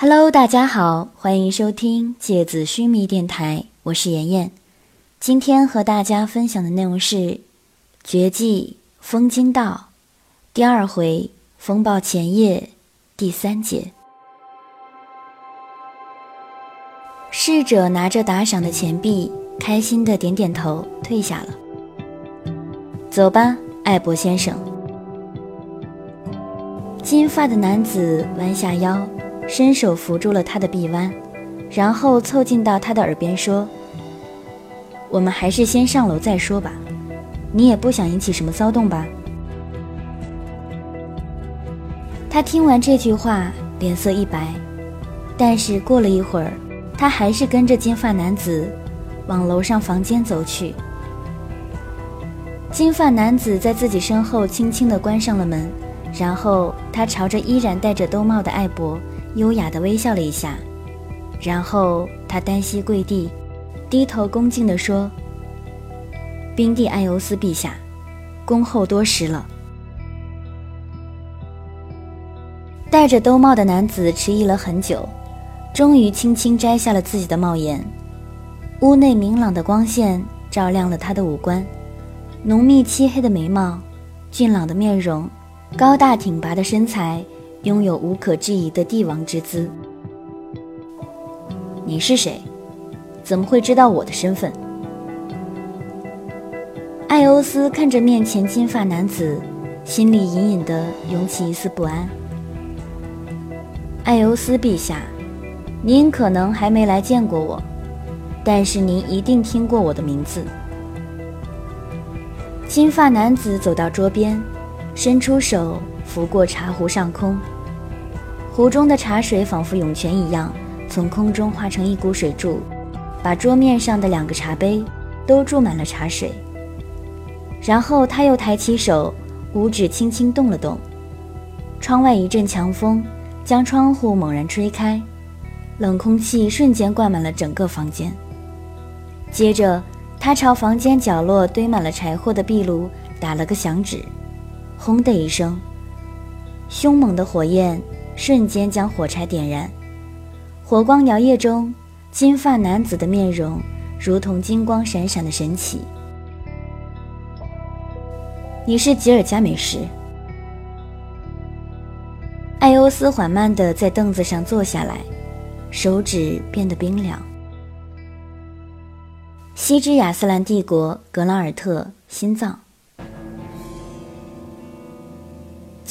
Hello，大家好，欢迎收听芥子须弥电台，我是妍妍。今天和大家分享的内容是《绝技风金道》第二回风暴前夜第三节。侍者拿着打赏的钱币，开心的点点头，退下了。走吧，艾博先生。金发的男子弯下腰。伸手扶住了他的臂弯，然后凑近到他的耳边说：“我们还是先上楼再说吧。你也不想引起什么骚动吧？”他听完这句话，脸色一白，但是过了一会儿，他还是跟着金发男子往楼上房间走去。金发男子在自己身后轻轻地关上了门，然后他朝着依然戴着兜帽的艾博。优雅地微笑了一下，然后他单膝跪地，低头恭敬地说：“冰帝艾尤斯陛下，恭候多时了。”戴着兜帽的男子迟疑了很久，终于轻轻摘下了自己的帽檐。屋内明朗的光线照亮了他的五官，浓密漆黑的眉毛，俊朗的面容，高大挺拔的身材。拥有无可置疑的帝王之姿。你是谁？怎么会知道我的身份？艾欧斯看着面前金发男子，心里隐隐的涌起一丝不安。艾欧斯陛下，您可能还没来见过我，但是您一定听过我的名字。金发男子走到桌边，伸出手。拂过茶壶上空，壶中的茶水仿佛涌泉一样，从空中化成一股水柱，把桌面上的两个茶杯都注满了茶水。然后他又抬起手，五指轻轻动了动，窗外一阵强风将窗户猛然吹开，冷空气瞬间灌满了整个房间。接着，他朝房间角落堆满了柴火的壁炉打了个响指，轰的一声。凶猛的火焰瞬间将火柴点燃，火光摇曳中，金发男子的面容如同金光闪闪的神奇。你是吉尔加美什。艾欧斯缓慢地在凳子上坐下来，手指变得冰凉。西之亚斯兰帝国格朗尔特心脏。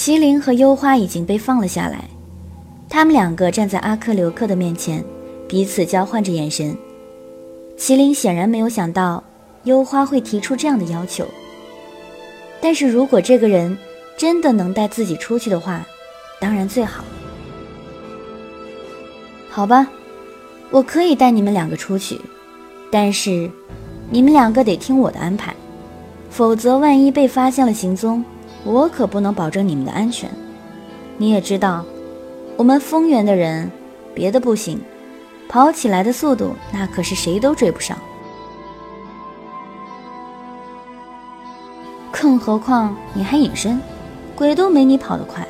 麒麟和幽花已经被放了下来，他们两个站在阿克留克的面前，彼此交换着眼神。麒麟显然没有想到幽花会提出这样的要求，但是如果这个人真的能带自己出去的话，当然最好。好吧，我可以带你们两个出去，但是你们两个得听我的安排，否则万一被发现了行踪。我可不能保证你们的安全。你也知道，我们丰原的人，别的不行，跑起来的速度那可是谁都追不上。更何况你还隐身，鬼都没你跑得快。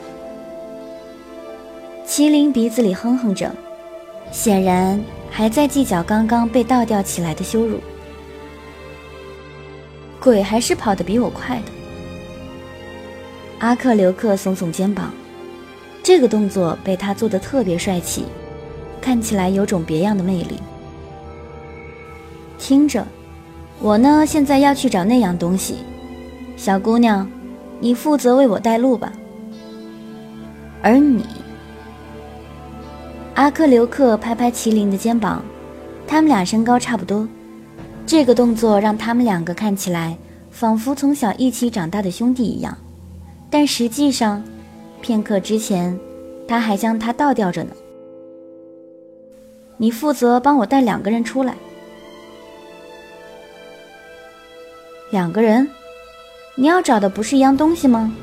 麒麟鼻子里哼哼着，显然还在计较刚刚被倒吊起来的羞辱。鬼还是跑得比我快的。阿克留克耸耸肩膀，这个动作被他做得特别帅气，看起来有种别样的魅力。听着，我呢现在要去找那样东西，小姑娘，你负责为我带路吧。而你，阿克留克拍拍麒麟的肩膀，他们俩身高差不多，这个动作让他们两个看起来仿佛从小一起长大的兄弟一样。但实际上，片刻之前，他还将他倒吊着呢。你负责帮我带两个人出来。两个人？你要找的不是一样东西吗？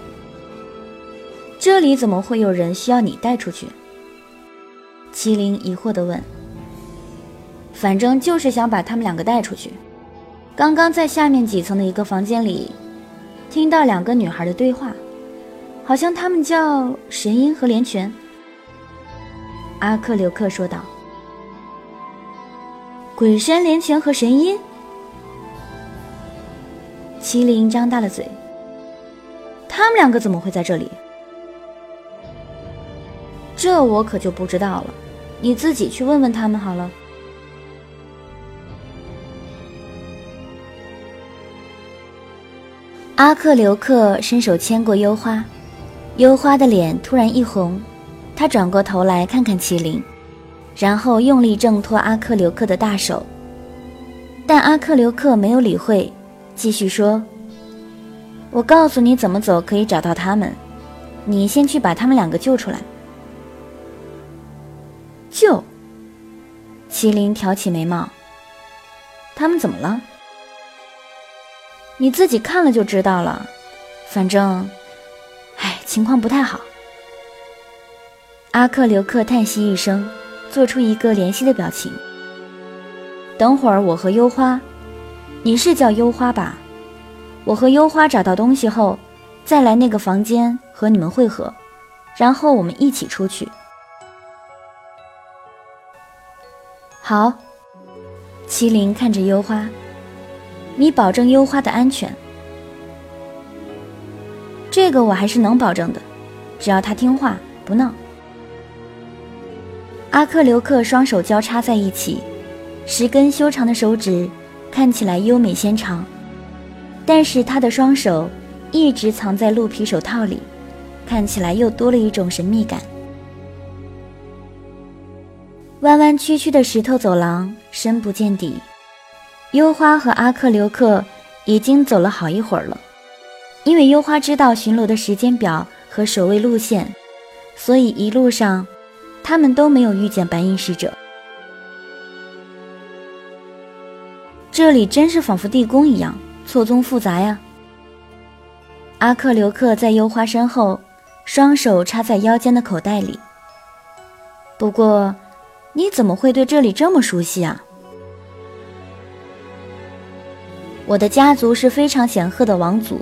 这里怎么会有人需要你带出去？麒麟疑惑地问。反正就是想把他们两个带出去。刚刚在下面几层的一个房间里，听到两个女孩的对话。好像他们叫神鹰和连泉。阿克留克说道。鬼山连泉和神鹰？麒麟张大了嘴。他们两个怎么会在这里？这我可就不知道了，你自己去问问他们好了。阿克留克伸手牵过幽花，幽花的脸突然一红，她转过头来看看麒麟，然后用力挣脱阿克留克的大手。但阿克留克没有理会，继续说：“我告诉你怎么走可以找到他们，你先去把他们两个救出来。”救？麒麟挑起眉毛：“他们怎么了？”你自己看了就知道了，反正，情况不太好。阿克留克叹息一声，做出一个怜惜的表情。等会儿我和幽花，你是叫幽花吧？我和幽花找到东西后，再来那个房间和你们会合，然后我们一起出去。好，麒麟看着幽花。你保证幽花的安全，这个我还是能保证的，只要他听话不闹。阿克留克双手交叉在一起，十根修长的手指看起来优美纤长，但是他的双手一直藏在鹿皮手套里，看起来又多了一种神秘感。弯弯曲曲的石头走廊深不见底。幽花和阿克留克已经走了好一会儿了，因为幽花知道巡逻的时间表和守卫路线，所以一路上他们都没有遇见白银使者。这里真是仿佛地宫一样，错综复杂呀。阿克留克在幽花身后，双手插在腰间的口袋里。不过，你怎么会对这里这么熟悉啊？我的家族是非常显赫的王族，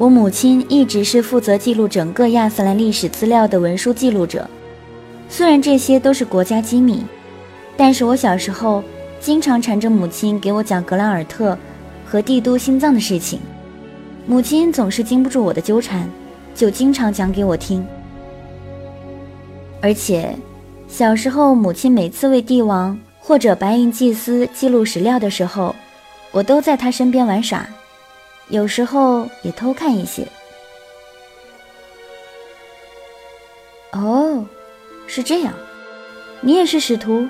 我母亲一直是负责记录整个亚斯兰历史资料的文书记录者。虽然这些都是国家机密，但是我小时候经常缠着母亲给我讲格兰尔特和帝都心脏的事情，母亲总是经不住我的纠缠，就经常讲给我听。而且，小时候母亲每次为帝王或者白银祭司记录史料的时候，我都在他身边玩耍，有时候也偷看一些。哦，是这样，你也是使徒？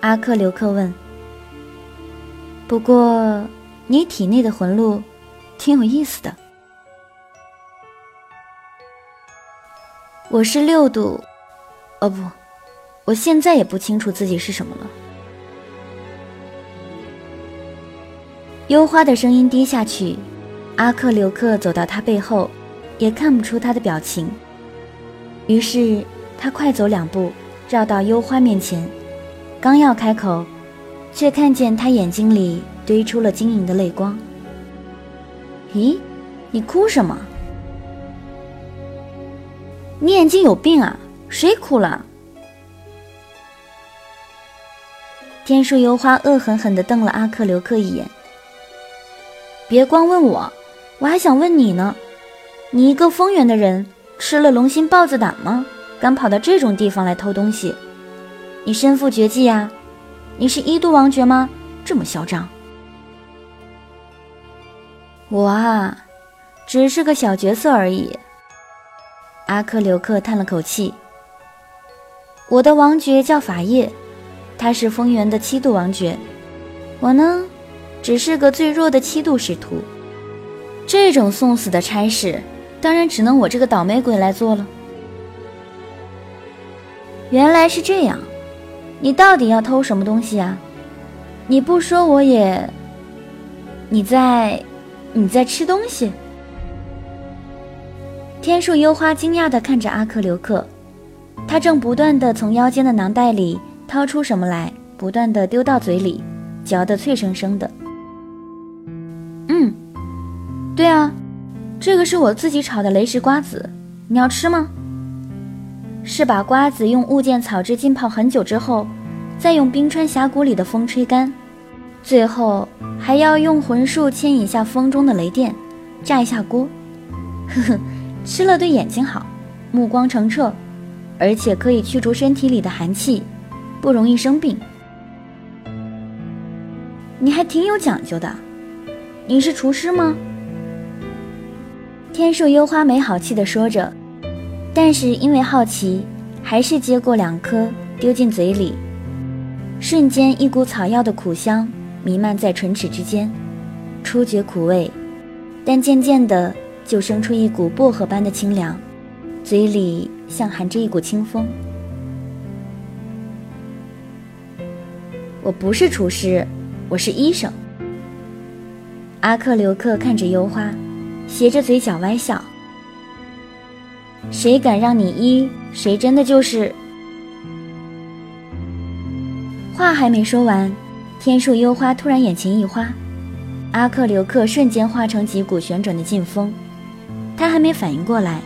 阿克留克问。不过，你体内的魂路挺有意思的。我是六度，哦不，我现在也不清楚自己是什么了。幽花的声音低下去，阿克留克走到他背后，也看不出他的表情。于是他快走两步，绕到幽花面前，刚要开口，却看见他眼睛里堆出了晶莹的泪光。咦，你哭什么？你眼睛有病啊？谁哭了？天树幽花恶狠狠地瞪了阿克留克一眼。别光问我，我还想问你呢。你一个丰原的人，吃了龙心豹子胆吗？敢跑到这种地方来偷东西？你身负绝技呀？你是一度王爵吗？这么嚣张？我啊，只是个小角色而已。阿克留克叹了口气。我的王爵叫法叶，他是丰原的七度王爵。我呢？只是个最弱的七度使徒，这种送死的差事，当然只能我这个倒霉鬼来做了。原来是这样，你到底要偷什么东西啊？你不说我也……你在……你在吃东西？天树幽花惊讶地看着阿克留克，他正不断地从腰间的囊袋里掏出什么来，不断地丢到嘴里，嚼得脆生生的。对啊，这个是我自己炒的雷石瓜子，你要吃吗？是把瓜子用物件草汁浸泡很久之后，再用冰川峡谷里的风吹干，最后还要用魂术牵引下风中的雷电，炸一下锅。呵呵，吃了对眼睛好，目光澄澈，而且可以去除身体里的寒气，不容易生病。你还挺有讲究的，你是厨师吗？天树幽花没好气地说着，但是因为好奇，还是接过两颗丢进嘴里。瞬间，一股草药的苦香弥漫在唇齿之间，初觉苦味，但渐渐的就生出一股薄荷般的清凉，嘴里像含着一股清风。我不是厨师。我是医生。阿克留克看着幽花，斜着嘴角歪笑。谁敢让你一，谁真的就是。话还没说完，天树幽花突然眼前一花，阿克留克瞬间化成几股旋转的劲风，他还没反应过来，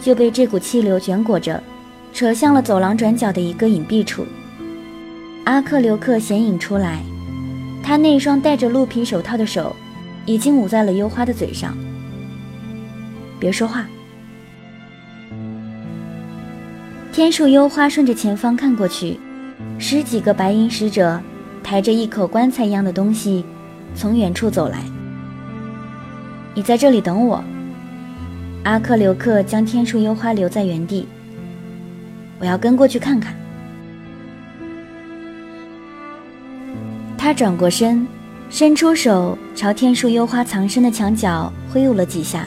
就被这股气流卷裹着，扯向了走廊转角的一个隐蔽处。阿克留克显影出来。他那双戴着鹿皮手套的手，已经捂在了幽花的嘴上。别说话。天树幽花顺着前方看过去，十几个白银使者抬着一口棺材一样的东西，从远处走来。你在这里等我。阿克留克将天树幽花留在原地。我要跟过去看看。他转过身，伸出手朝天树幽花藏身的墙角挥舞了几下，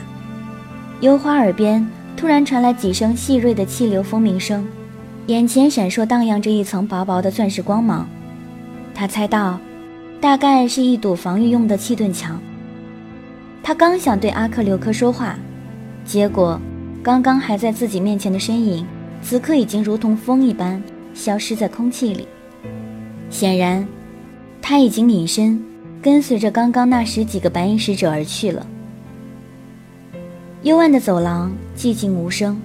幽花耳边突然传来几声细锐的气流风鸣声，眼前闪烁荡漾着一层薄薄的钻石光芒。他猜到，大概是一堵防御用的气盾墙。他刚想对阿克留克说话，结果刚刚还在自己面前的身影，此刻已经如同风一般消失在空气里。显然。他已经隐身，跟随着刚刚那十几个白银使者而去了。幽暗的走廊寂静无声，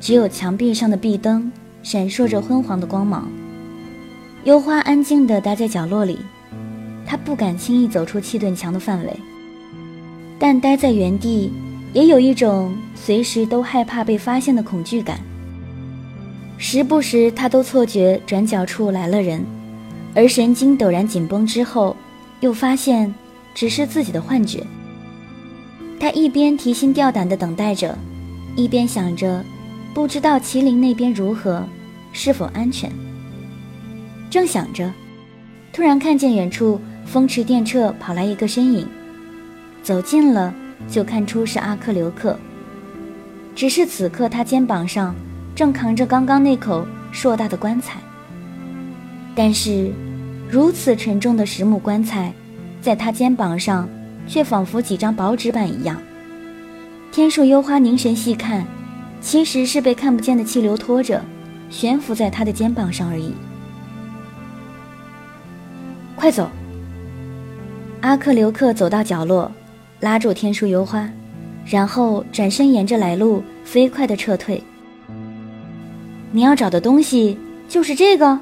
只有墙壁上的壁灯闪烁着昏黄的光芒。幽花安静地待在角落里，他不敢轻易走出气盾墙的范围，但待在原地也有一种随时都害怕被发现的恐惧感。时不时，他都错觉转角处来了人。而神经陡然紧绷之后，又发现只是自己的幻觉。他一边提心吊胆地等待着，一边想着，不知道麒麟那边如何，是否安全。正想着，突然看见远处风驰电掣跑来一个身影，走近了就看出是阿克留克。只是此刻他肩膀上正扛着刚刚那口硕大的棺材，但是。如此沉重的实木棺材，在他肩膀上，却仿佛几张薄纸板一样。天树幽花凝神细看，其实是被看不见的气流拖着，悬浮在他的肩膀上而已。快走！阿克留克走到角落，拉住天树幽花，然后转身沿着来路飞快地撤退。你要找的东西就是这个。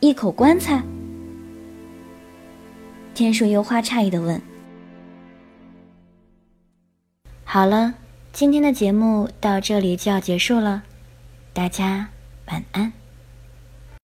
一口棺材。天树幽花诧异的问：“好了，今天的节目到这里就要结束了，大家晚安。”